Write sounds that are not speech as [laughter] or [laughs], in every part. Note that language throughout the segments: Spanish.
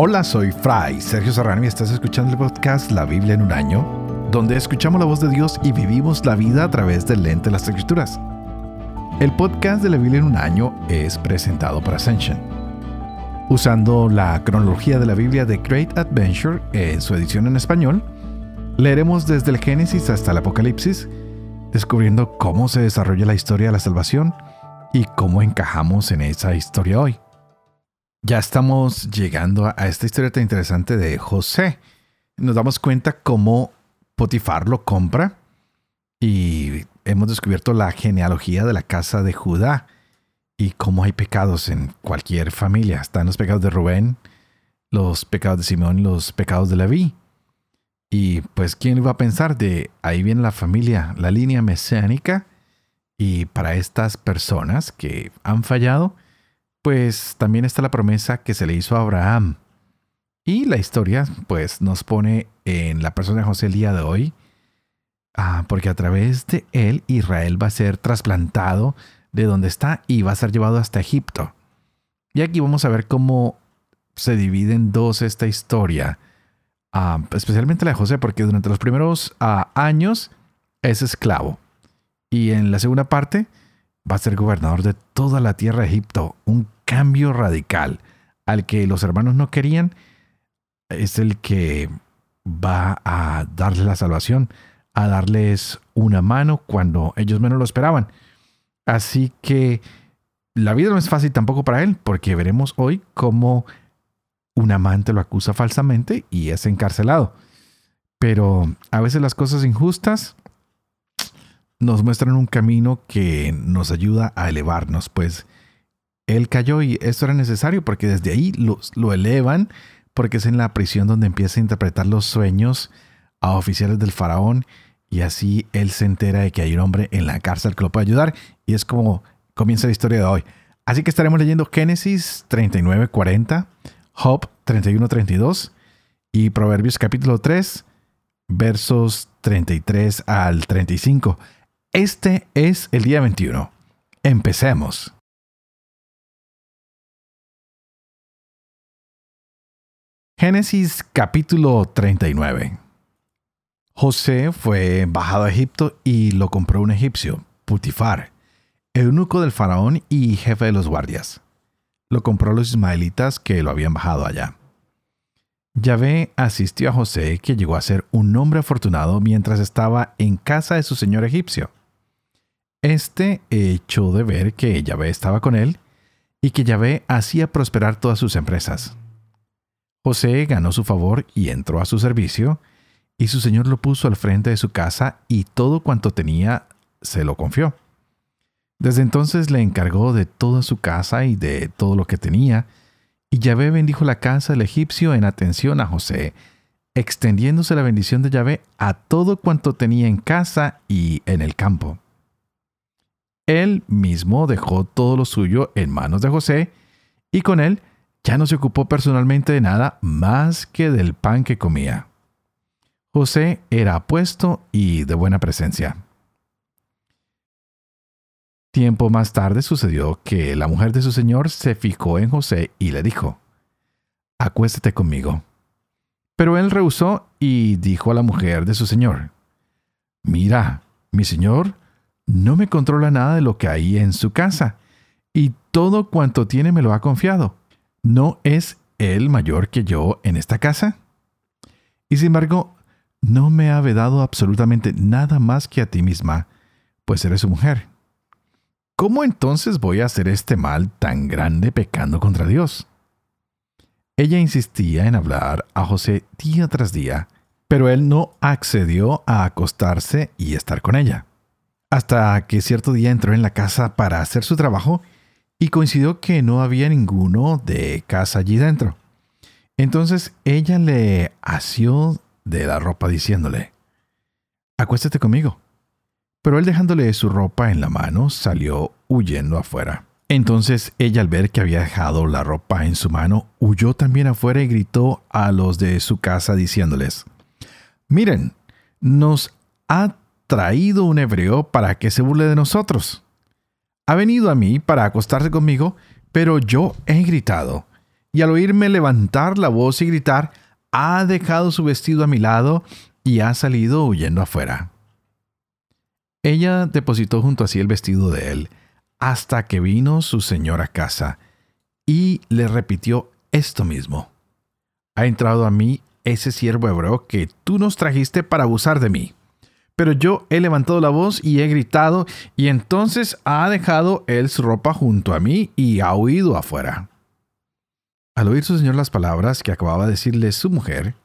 Hola, soy Fray Sergio Serrano y estás escuchando el podcast La Biblia en un año, donde escuchamos la voz de Dios y vivimos la vida a través del lente de las Escrituras. El podcast de la Biblia en un año es presentado por Ascension. Usando la cronología de la Biblia de Great Adventure en su edición en español, leeremos desde el Génesis hasta el Apocalipsis, descubriendo cómo se desarrolla la historia de la salvación y cómo encajamos en esa historia hoy. Ya estamos llegando a esta historia tan interesante de José. Nos damos cuenta cómo Potifar lo compra y hemos descubierto la genealogía de la casa de Judá y cómo hay pecados en cualquier familia. Están los pecados de Rubén, los pecados de Simón, los pecados de Leví. Y pues, ¿quién iba a pensar de ahí viene la familia, la línea mesiánica? Y para estas personas que han fallado, pues también está la promesa que se le hizo a Abraham. Y la historia, pues, nos pone en la persona de José el día de hoy, ah, porque a través de él Israel va a ser trasplantado de donde está y va a ser llevado hasta Egipto. Y aquí vamos a ver cómo se divide en dos esta historia, ah, especialmente la de José, porque durante los primeros ah, años es esclavo. Y en la segunda parte va a ser gobernador de toda la tierra de Egipto. Un cambio radical al que los hermanos no querían es el que va a darles la salvación, a darles una mano cuando ellos menos lo esperaban. Así que la vida no es fácil tampoco para él, porque veremos hoy cómo un amante lo acusa falsamente y es encarcelado. Pero a veces las cosas injustas nos muestran un camino que nos ayuda a elevarnos, pues él cayó y esto era necesario porque desde ahí lo, elevan, porque es en la prisión donde empieza a interpretar los sueños a oficiales del faraón y así él se entera de que hay un hombre en la cárcel que lo puede ayudar y es como comienza la historia de hoy. Así que estaremos leyendo Génesis 39:40, Job 31:32 y Proverbios capítulo 3, versos 33 al 35. Este es el día 21. Empecemos. Génesis capítulo 39. José fue bajado a Egipto y lo compró un egipcio, Putifar, eunuco del faraón y jefe de los guardias. Lo compró los ismaelitas que lo habían bajado allá. Yahvé asistió a José, que llegó a ser un hombre afortunado mientras estaba en casa de su señor egipcio. Este echó de ver que Yahvé estaba con él y que Yahvé hacía prosperar todas sus empresas. José ganó su favor y entró a su servicio, y su señor lo puso al frente de su casa y todo cuanto tenía se lo confió. Desde entonces le encargó de toda su casa y de todo lo que tenía, y Yahvé bendijo la casa del egipcio en atención a José, extendiéndose la bendición de Yahvé a todo cuanto tenía en casa y en el campo. Él mismo dejó todo lo suyo en manos de José, y con él ya no se ocupó personalmente de nada más que del pan que comía. José era apuesto y de buena presencia. Tiempo más tarde sucedió que la mujer de su señor se fijó en José y le dijo, Acuéstate conmigo. Pero él rehusó y dijo a la mujer de su señor, Mira, mi señor no me controla nada de lo que hay en su casa, y todo cuanto tiene me lo ha confiado. ¿No es él mayor que yo en esta casa? Y sin embargo, no me ha vedado absolutamente nada más que a ti misma, pues eres su mujer. ¿Cómo entonces voy a hacer este mal tan grande pecando contra Dios? Ella insistía en hablar a José día tras día, pero él no accedió a acostarse y estar con ella hasta que cierto día entró en la casa para hacer su trabajo y coincidió que no había ninguno de casa allí dentro. Entonces ella le asió de la ropa diciéndole, Acuéstate conmigo. Pero él dejándole su ropa en la mano salió huyendo afuera. Entonces ella al ver que había dejado la ropa en su mano, huyó también afuera y gritó a los de su casa diciéndoles, Miren, nos ha traído un hebreo para que se burle de nosotros. Ha venido a mí para acostarse conmigo, pero yo he gritado, y al oírme levantar la voz y gritar, ha dejado su vestido a mi lado y ha salido huyendo afuera. Ella depositó junto a sí el vestido de él, hasta que vino su señor a casa, y le repitió esto mismo. Ha entrado a mí ese siervo hebreo que tú nos trajiste para abusar de mí. Pero yo he levantado la voz y he gritado, y entonces ha dejado él su ropa junto a mí y ha huido afuera. Al oír su señor las palabras que acababa de decirle su mujer,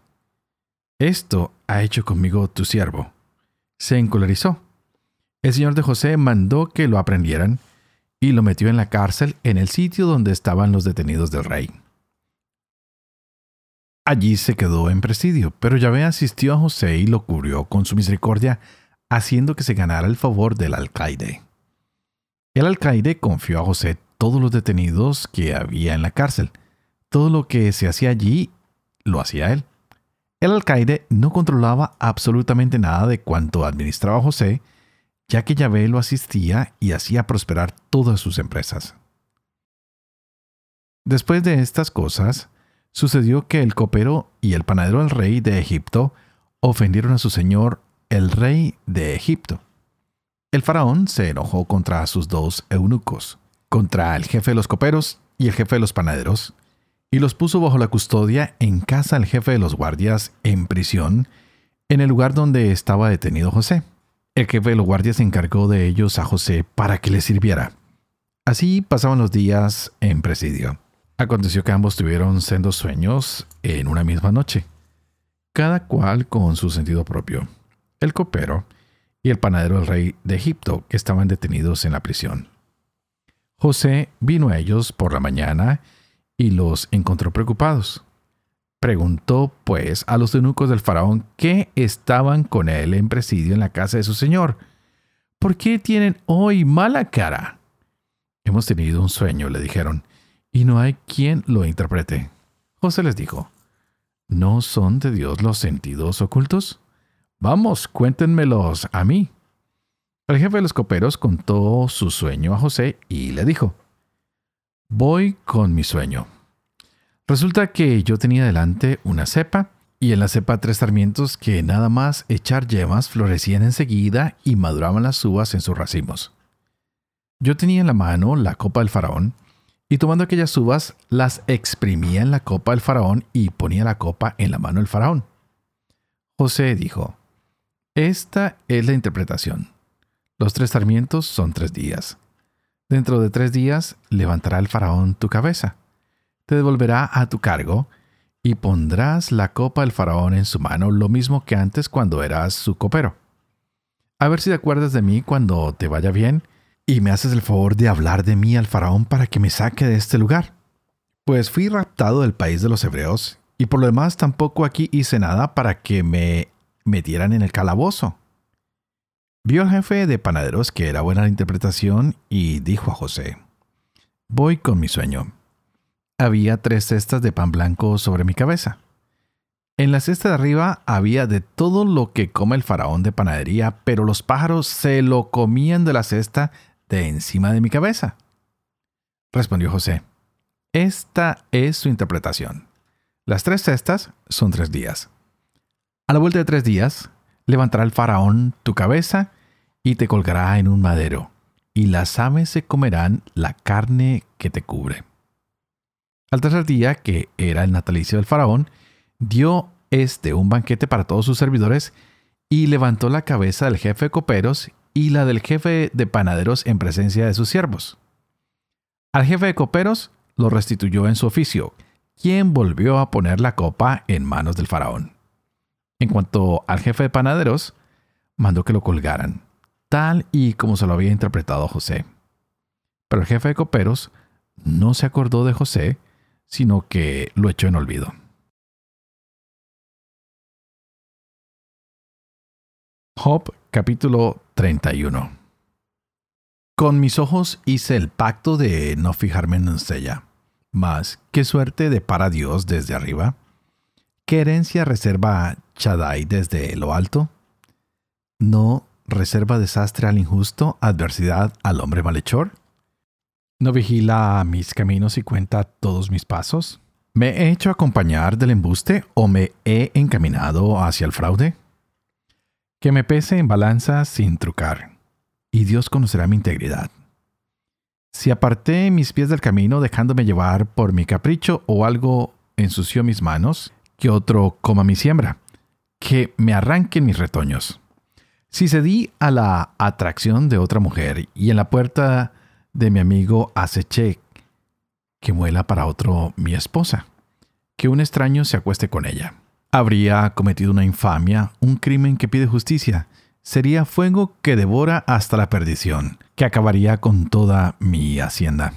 esto ha hecho conmigo tu siervo. Se encolerizó. El señor de José mandó que lo aprendieran y lo metió en la cárcel en el sitio donde estaban los detenidos del rey. Allí se quedó en presidio, pero Yahvé asistió a José y lo cubrió con su misericordia, haciendo que se ganara el favor del alcaide. El alcaide confió a José todos los detenidos que había en la cárcel. Todo lo que se hacía allí lo hacía él. El alcaide no controlaba absolutamente nada de cuanto administraba José, ya que Yahvé lo asistía y hacía prosperar todas sus empresas. Después de estas cosas, sucedió que el copero y el panadero del rey de Egipto ofendieron a su señor, el rey de Egipto. El faraón se enojó contra sus dos eunucos, contra el jefe de los coperos y el jefe de los panaderos, y los puso bajo la custodia en casa del jefe de los guardias en prisión, en el lugar donde estaba detenido José. El jefe de los guardias encargó de ellos a José para que le sirviera. Así pasaban los días en presidio. Aconteció que ambos tuvieron sendos sueños en una misma noche, cada cual con su sentido propio. El copero y el panadero del rey de Egipto, que estaban detenidos en la prisión. José vino a ellos por la mañana y los encontró preocupados. Preguntó, pues, a los eunucos del faraón que estaban con él en presidio en la casa de su señor. ¿Por qué tienen hoy mala cara? Hemos tenido un sueño, le dijeron, y no hay quien lo interprete. José les dijo, ¿no son de Dios los sentidos ocultos? Vamos, cuéntenmelos a mí. El jefe de los coperos contó su sueño a José y le dijo, Voy con mi sueño. Resulta que yo tenía delante una cepa y en la cepa tres sarmientos que nada más echar yemas florecían enseguida y maduraban las uvas en sus racimos. Yo tenía en la mano la copa del faraón y tomando aquellas uvas, las exprimía en la copa del faraón y ponía la copa en la mano del faraón. José dijo, Esta es la interpretación. Los tres sarmientos son tres días. Dentro de tres días levantará el faraón tu cabeza, te devolverá a tu cargo y pondrás la copa del faraón en su mano lo mismo que antes cuando eras su copero. A ver si te acuerdas de mí cuando te vaya bien y me haces el favor de hablar de mí al faraón para que me saque de este lugar. Pues fui raptado del país de los hebreos, y por lo demás tampoco aquí hice nada para que me metieran en el calabozo. Vio al jefe de panaderos que era buena la interpretación y dijo a José, Voy con mi sueño. Había tres cestas de pan blanco sobre mi cabeza. En la cesta de arriba había de todo lo que come el faraón de panadería, pero los pájaros se lo comían de la cesta de encima de mi cabeza. Respondió José, esta es su interpretación. Las tres cestas son tres días. A la vuelta de tres días, levantará el faraón tu cabeza y te colgará en un madero, y las aves se comerán la carne que te cubre. Al tercer día, que era el natalicio del faraón, dio este un banquete para todos sus servidores y levantó la cabeza del jefe de coperos y la del jefe de panaderos en presencia de sus siervos. Al jefe de coperos lo restituyó en su oficio, quien volvió a poner la copa en manos del faraón. En cuanto al jefe de panaderos, mandó que lo colgaran, tal y como se lo había interpretado José. Pero el jefe de coperos no se acordó de José, sino que lo echó en olvido. Job capítulo 31 Con mis ojos hice el pacto de no fijarme en ella. Mas, ¿qué suerte depara Dios desde arriba? ¿Qué herencia reserva Chadai desde lo alto? ¿No reserva desastre al injusto, adversidad al hombre malhechor? ¿No vigila mis caminos y cuenta todos mis pasos? ¿Me he hecho acompañar del embuste o me he encaminado hacia el fraude? Que me pese en balanza sin trucar, y Dios conocerá mi integridad. Si aparté mis pies del camino dejándome llevar por mi capricho o algo ensució mis manos, que otro coma mi siembra, que me arranquen mis retoños. Si cedí a la atracción de otra mujer y en la puerta de mi amigo aceché que muela para otro mi esposa, que un extraño se acueste con ella. Habría cometido una infamia, un crimen que pide justicia, sería fuego que devora hasta la perdición, que acabaría con toda mi hacienda.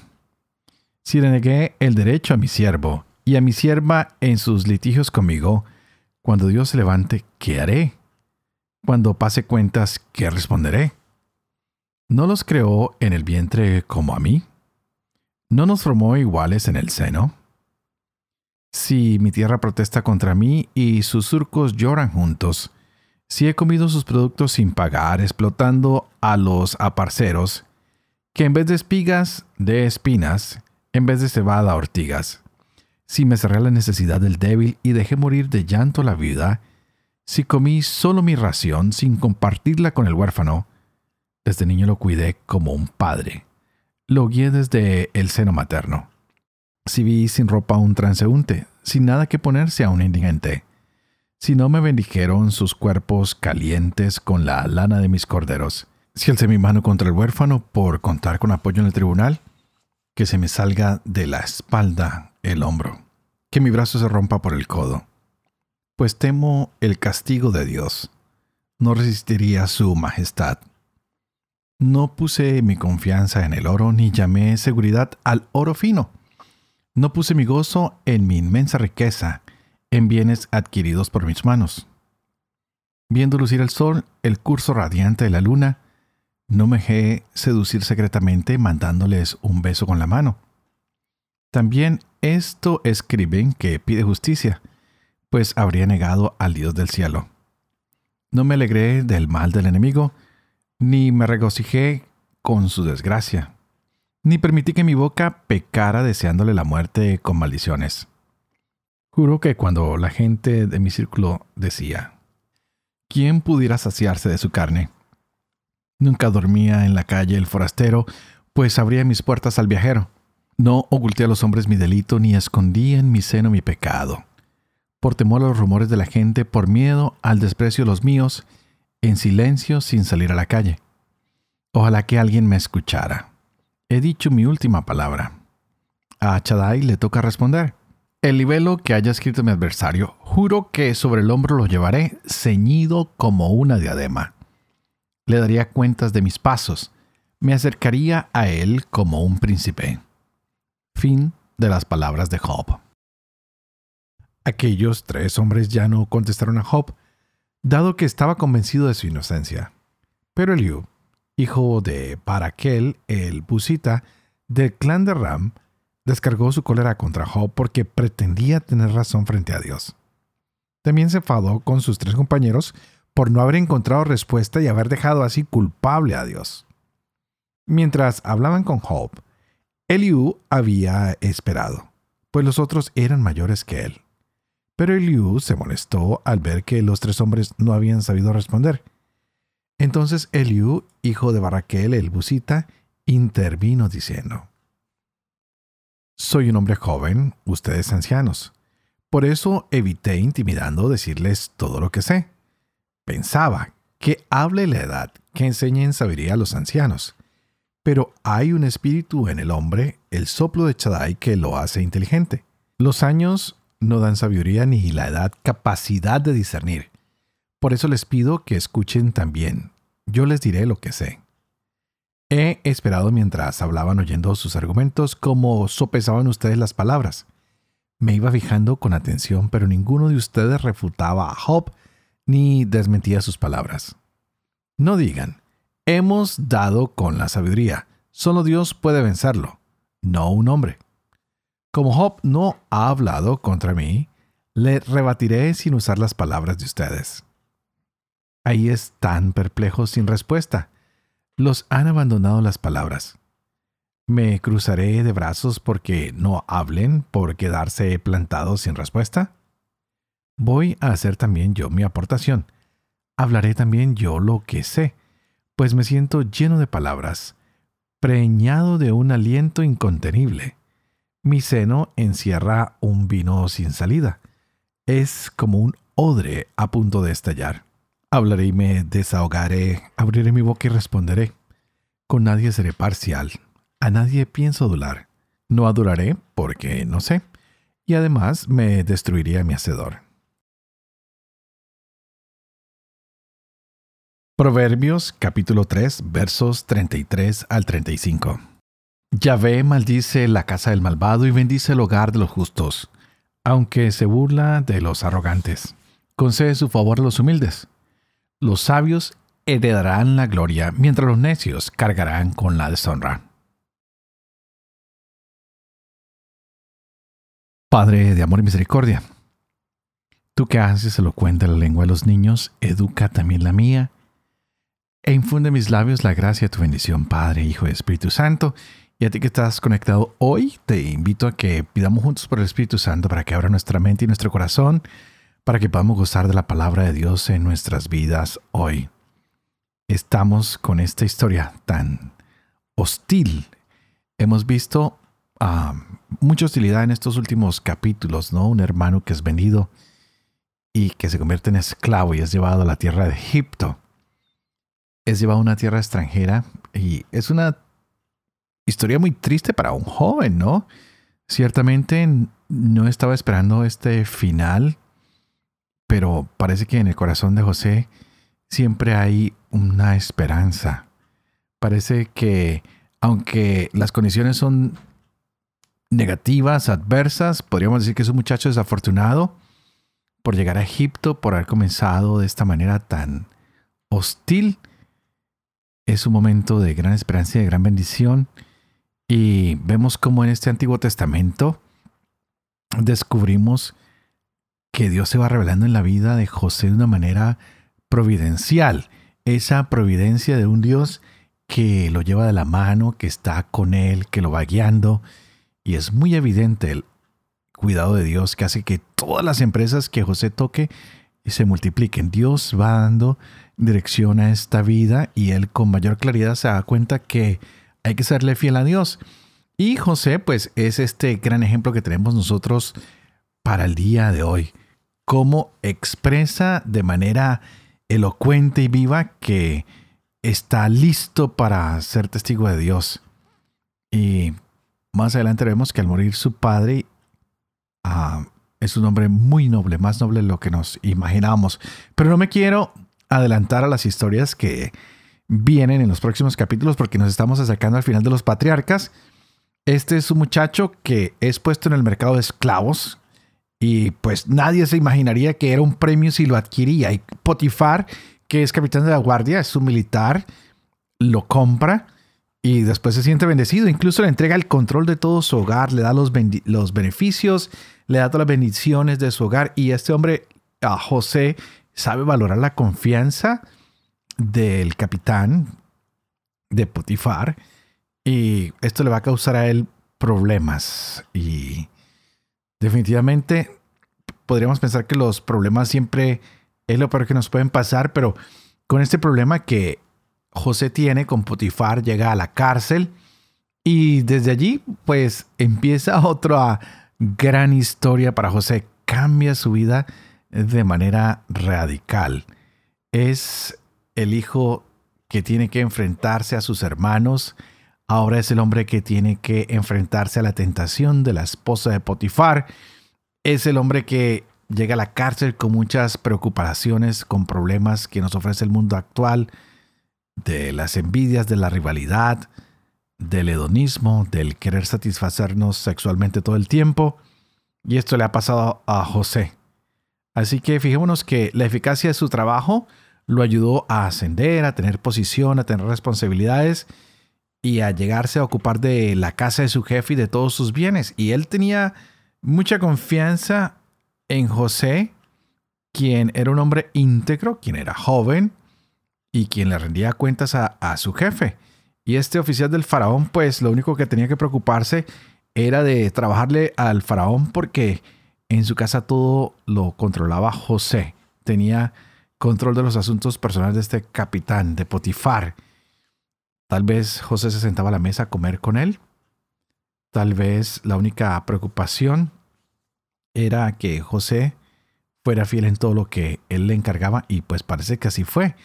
Si le negué el derecho a mi siervo y a mi sierva en sus litigios conmigo, cuando Dios se levante, ¿qué haré? Cuando pase cuentas, ¿qué responderé? ¿No los creó en el vientre como a mí? ¿No nos formó iguales en el seno? Si mi tierra protesta contra mí y sus surcos lloran juntos, si he comido sus productos sin pagar, explotando a los aparceros, que en vez de espigas, de espinas, en vez de cebada, ortigas, si me cerré la necesidad del débil y dejé morir de llanto la viuda, si comí solo mi ración sin compartirla con el huérfano, desde niño lo cuidé como un padre. Lo guié desde el seno materno. Si vi sin ropa a un transeúnte, sin nada que ponerse a un indigente. Si no me bendijeron sus cuerpos calientes con la lana de mis corderos. Si alcé mi mano contra el huérfano por contar con apoyo en el tribunal, que se me salga de la espalda el hombro, que mi brazo se rompa por el codo. Pues temo el castigo de Dios. No resistiría su majestad. No puse mi confianza en el oro ni llamé seguridad al oro fino. No puse mi gozo en mi inmensa riqueza, en bienes adquiridos por mis manos. Viendo lucir el sol, el curso radiante de la luna, no me dejé seducir secretamente mandándoles un beso con la mano. También esto escriben que pide justicia, pues habría negado al Dios del cielo. No me alegré del mal del enemigo, ni me regocijé con su desgracia, ni permití que mi boca pecara deseándole la muerte con maldiciones. Juro que cuando la gente de mi círculo decía, ¿quién pudiera saciarse de su carne? Nunca dormía en la calle el forastero, pues abría mis puertas al viajero. No oculté a los hombres mi delito, ni escondí en mi seno mi pecado. Por temor a los rumores de la gente, por miedo al desprecio de los míos, en silencio sin salir a la calle. Ojalá que alguien me escuchara. He dicho mi última palabra. A Chadai le toca responder. El libelo que haya escrito mi adversario, juro que sobre el hombro lo llevaré ceñido como una diadema. Le daría cuentas de mis pasos, me acercaría a él como un príncipe. Fin de las palabras de Job. Aquellos tres hombres ya no contestaron a Job, dado que estaba convencido de su inocencia. Pero Eliú, hijo de Paraquel, el Busita, del clan de Ram, descargó su cólera contra Job porque pretendía tener razón frente a Dios. También se enfadó con sus tres compañeros por no haber encontrado respuesta y haber dejado así culpable a Dios. Mientras hablaban con Job, Eliú había esperado, pues los otros eran mayores que él. Pero Eliú se molestó al ver que los tres hombres no habían sabido responder. Entonces Eliú, hijo de Barraquel el Busita, intervino diciendo, Soy un hombre joven, ustedes ancianos. Por eso evité intimidando decirles todo lo que sé. Pensaba que hable la edad, que enseñen sabiduría a los ancianos. Pero hay un espíritu en el hombre, el soplo de Chadai, que lo hace inteligente. Los años no dan sabiduría ni la edad capacidad de discernir. Por eso les pido que escuchen también. Yo les diré lo que sé. He esperado mientras hablaban oyendo sus argumentos como sopesaban ustedes las palabras. Me iba fijando con atención, pero ninguno de ustedes refutaba a Job ni desmentía sus palabras. No digan, hemos dado con la sabiduría, solo Dios puede vencerlo, no un hombre. Como Job no ha hablado contra mí, le rebatiré sin usar las palabras de ustedes. Ahí están perplejos sin respuesta. Los han abandonado las palabras. ¿Me cruzaré de brazos porque no hablen, por quedarse plantados sin respuesta? Voy a hacer también yo mi aportación. Hablaré también yo lo que sé, pues me siento lleno de palabras, preñado de un aliento incontenible. Mi seno encierra un vino sin salida. Es como un odre a punto de estallar. Hablaré y me desahogaré, abriré mi boca y responderé. Con nadie seré parcial, a nadie pienso adular. No adoraré porque no sé, y además me destruiría mi hacedor. Proverbios capítulo 3 versos 33 al 35. Yahvé maldice la casa del malvado y bendice el hogar de los justos, aunque se burla de los arrogantes. Concede su favor a los humildes. Los sabios heredarán la gloria, mientras los necios cargarán con la deshonra. Padre de amor y misericordia, tú que haces elocuente la lengua de los niños, educa también la mía, e infunde en mis labios la gracia de tu bendición, Padre, Hijo y Espíritu Santo. Y a ti que estás conectado hoy, te invito a que pidamos juntos por el Espíritu Santo para que abra nuestra mente y nuestro corazón, para que podamos gozar de la palabra de Dios en nuestras vidas hoy. Estamos con esta historia tan hostil. Hemos visto mucha hostilidad en estos últimos capítulos, ¿no? Un hermano que es vendido y que se convierte en esclavo y es llevado a la tierra de Egipto. Es llevado a una tierra extranjera y es una historia muy triste para un joven, ¿no? Ciertamente no estaba esperando este final, pero parece que en el corazón de José siempre hay una esperanza. Parece que aunque las condiciones son negativas, adversas. Podríamos decir que es un muchacho desafortunado por llegar a Egipto, por haber comenzado de esta manera tan hostil. Es un momento de gran esperanza y de gran bendición. Y vemos cómo en este Antiguo Testamento descubrimos que Dios se va revelando en la vida de José de una manera providencial. Esa providencia de un Dios que lo lleva de la mano, que está con él, que lo va guiando, y es muy evidente el cuidado de Dios que hace que todas las empresas que José toque se multipliquen. Dios va dando dirección a esta vida y él con mayor claridad se da cuenta que hay que serle fiel a Dios. Y José pues es este gran ejemplo que tenemos nosotros para el día de hoy. Cómo expresa de manera elocuente y viva que está listo para ser testigo de Dios. Y más adelante vemos que al morir su padre ah, es un hombre muy noble, más noble de lo que nos imaginamos. Pero no me quiero adelantar a las historias que vienen en los próximos capítulos porque nos estamos acercando al final de los patriarcas. Este es un muchacho que es puesto en el mercado de esclavos y pues nadie se imaginaría que era un premio si lo adquiría. Y Potifar, que es capitán de la guardia, es un militar, lo compra y después se siente bendecido. Incluso le entrega el control de todo su hogar, le da los, los beneficios, le da todas las bendiciones de su hogar. Y este hombre, José, sabe valorar la confianza del capitán de Potifar. Y esto le va a causar a él problemas. Y definitivamente podríamos pensar que los problemas siempre es lo peor que nos pueden pasar, pero con este problema que José tiene con Potifar, llega a la cárcel y desde allí pues empieza [laughs] otra gran historia para José. Cambia su vida de manera radical. Es el hijo que tiene que enfrentarse a sus hermanos. Ahora es el hombre que tiene que enfrentarse a la tentación de la esposa de Potifar. Es el hombre que llega a la cárcel con muchas preocupaciones, con problemas que nos ofrece el mundo actual de las envidias, de la rivalidad, del hedonismo, del querer satisfacernos sexualmente todo el tiempo. Y esto le ha pasado a José. Así que fijémonos que la eficacia de su trabajo lo ayudó a ascender, a tener posición, a tener responsabilidades y a llegarse a ocupar de la casa de su jefe y de todos sus bienes. Y él tenía mucha confianza en José, quien era un hombre íntegro, quien era joven, y quien le rendía cuentas a, su jefe. Y este oficial del faraón, pues lo único que tenía que preocuparse era de trabajarle al faraón porque en su casa todo lo controlaba José. Tenía control de los asuntos personales de este capitán, de Potifar. Tal vez José se sentaba a la mesa a comer con él. Tal vez la única preocupación era que José fuera fiel en todo lo que él le encargaba y pues parece que así fue.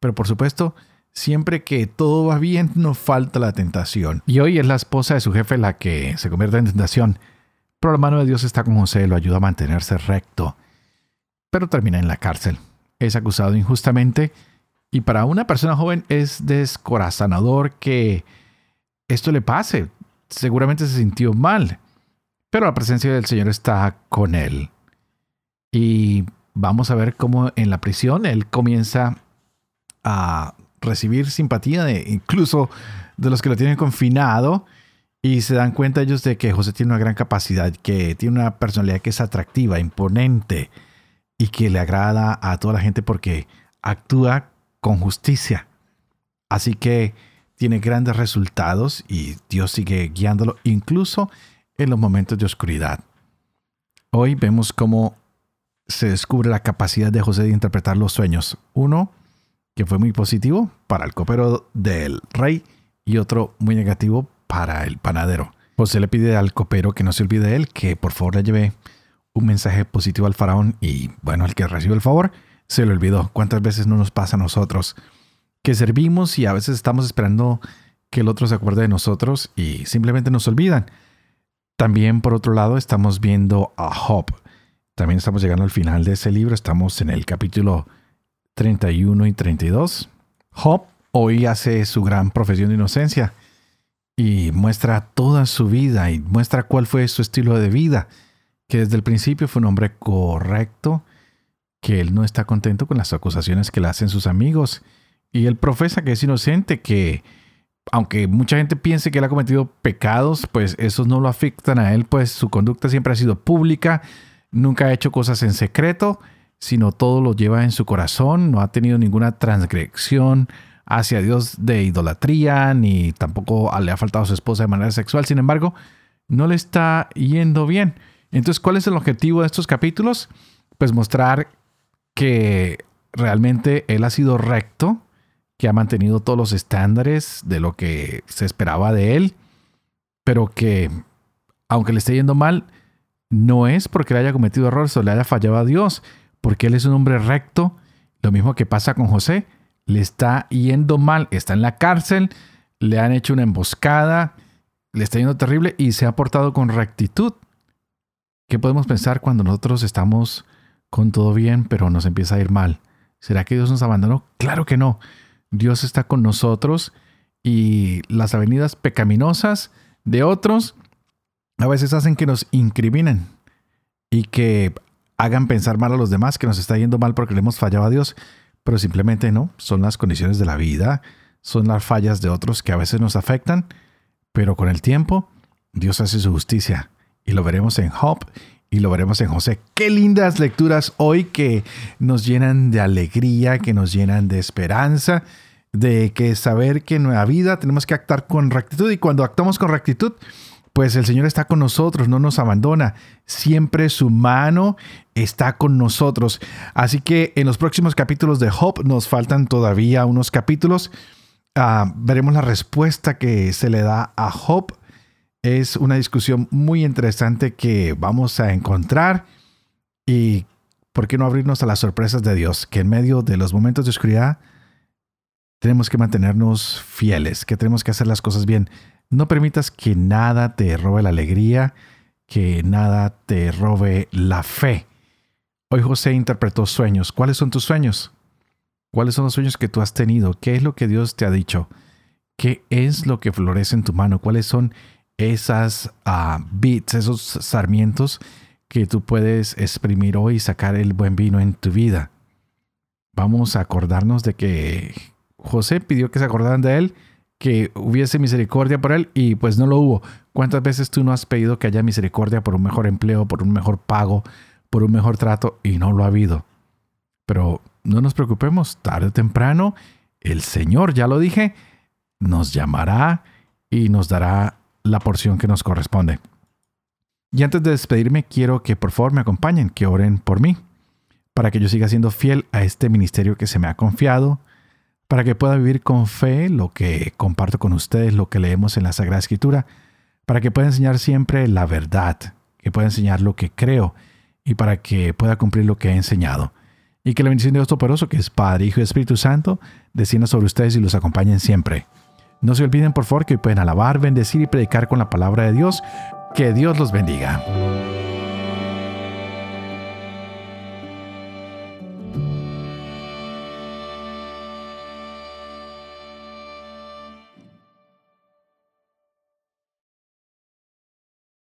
Pero por supuesto, siempre que todo va bien, no falta la tentación. Y hoy es la esposa de su jefe la que se convierte en tentación. Pero la mano de Dios está con José, lo ayuda a mantenerse recto. Pero termina en la cárcel. Es acusado injustamente y para una persona joven es descorazonador que esto le pase. Seguramente se sintió mal, pero la presencia del Señor está con él. Y vamos a ver cómo en la prisión él comienza a recibir simpatía de incluso de los que lo tienen confinado y se dan cuenta ellos de que José tiene una gran capacidad, que tiene una personalidad que es atractiva, imponente y que le agrada a toda la gente porque actúa con justicia. Así que tiene grandes resultados y Dios sigue guiándolo incluso en los momentos de oscuridad. Hoy vemos cómo se descubre la capacidad de José de interpretar los sueños. Uno, que fue muy positivo para el copero del rey y otro muy negativo para el panadero. José le pide al copero que no se olvide de él, que por favor le lleve un mensaje positivo al faraón y bueno, el que recibe el favor se le olvidó. ¿Cuántas veces no nos pasa a nosotros que servimos y a veces estamos esperando que el otro se acuerde de nosotros y simplemente nos olvidan? También por otro lado estamos viendo a Job. También estamos llegando al final de ese libro, estamos en el capítulo 31 y 32. Job hoy hace su gran profesión de inocencia y muestra toda su vida y muestra cuál fue su estilo de vida, que desde el principio fue un hombre correcto, que él no está contento con las acusaciones que le hacen sus amigos y él profesa que es inocente, que aunque mucha gente piense que él ha cometido pecados, pues esos no lo afectan a él, pues su conducta siempre ha sido pública, nunca ha hecho cosas en secreto, sino todo lo lleva en su corazón, no ha tenido ninguna transgresión, hacia Dios de idolatría, ni tampoco le ha faltado a su esposa de manera sexual. Sin embargo, no le está yendo bien. Entonces, ¿cuál es el objetivo de estos capítulos? Pues mostrar que realmente él ha sido recto, que ha mantenido todos los estándares de lo que se esperaba de él, pero que aunque le esté yendo mal, no es porque le haya cometido errores o le haya fallado a Dios, porque él es un hombre recto, lo mismo que pasa con José, le está yendo mal, está en la cárcel, le han hecho una emboscada, le está yendo terrible y se ha portado con rectitud. ¿Qué podemos pensar cuando nosotros estamos con todo bien, pero nos empieza a ir mal? ¿Será que Dios nos abandonó? Claro que no. Dios está con nosotros y las avenidas pecaminosas de otros a veces hacen que nos incriminen y que hagan pensar mal a los demás, que nos está yendo mal porque le hemos fallado a Dios pero simplemente no, son las condiciones de la vida, son las fallas de otros que a veces nos afectan, pero con el tiempo Dios hace su justicia y lo veremos en Job y lo veremos en José. Qué lindas lecturas hoy que nos llenan de alegría, que nos llenan de esperanza, de que saber que en nuestra vida tenemos que actuar con rectitud y cuando actuamos con rectitud, pues el Señor está con nosotros, no nos abandona. Siempre su mano está con nosotros. Así que en los próximos capítulos de Job nos faltan todavía unos capítulos. Ah, veremos la respuesta que se le da a Job. Es una discusión muy interesante que vamos a encontrar. Y por qué no abrirnos a las sorpresas de Dios, que en medio de los momentos de oscuridad tenemos que mantenernos fieles, que tenemos que hacer las cosas bien. No permitas que nada te robe la alegría, que nada te robe la fe. Hoy José interpretó sueños. ¿Cuáles son tus sueños? ¿Cuáles son los sueños que tú has tenido? ¿Qué es lo que Dios te ha dicho? ¿Qué es lo que florece en tu mano? ¿Cuáles son esas uh, bits, esos sarmientos que tú puedes exprimir hoy y sacar el buen vino en tu vida? Vamos a acordarnos de que José pidió que se acordaran de él que hubiese misericordia por él y pues no lo hubo. ¿Cuántas veces tú no has pedido que haya misericordia por un mejor empleo, por un mejor pago, por un mejor trato y no lo ha habido? Pero no nos preocupemos, tarde o temprano el Señor, ya lo dije, nos llamará y nos dará la porción que nos corresponde. Y antes de despedirme, quiero que por favor me acompañen, que oren por mí, para que yo siga siendo fiel a este ministerio que se me ha confiado, para que pueda vivir con fe lo que comparto con ustedes, lo que leemos en la Sagrada Escritura, para que pueda enseñar siempre la verdad, que pueda enseñar lo que creo y para que pueda cumplir lo que he enseñado. Y que la bendición de Dios Todopoderoso, que es Padre, Hijo y Espíritu Santo, descienda sobre ustedes y los acompañen siempre. No se olviden, por favor, que pueden alabar, bendecir y predicar con la palabra de Dios. Que Dios los bendiga.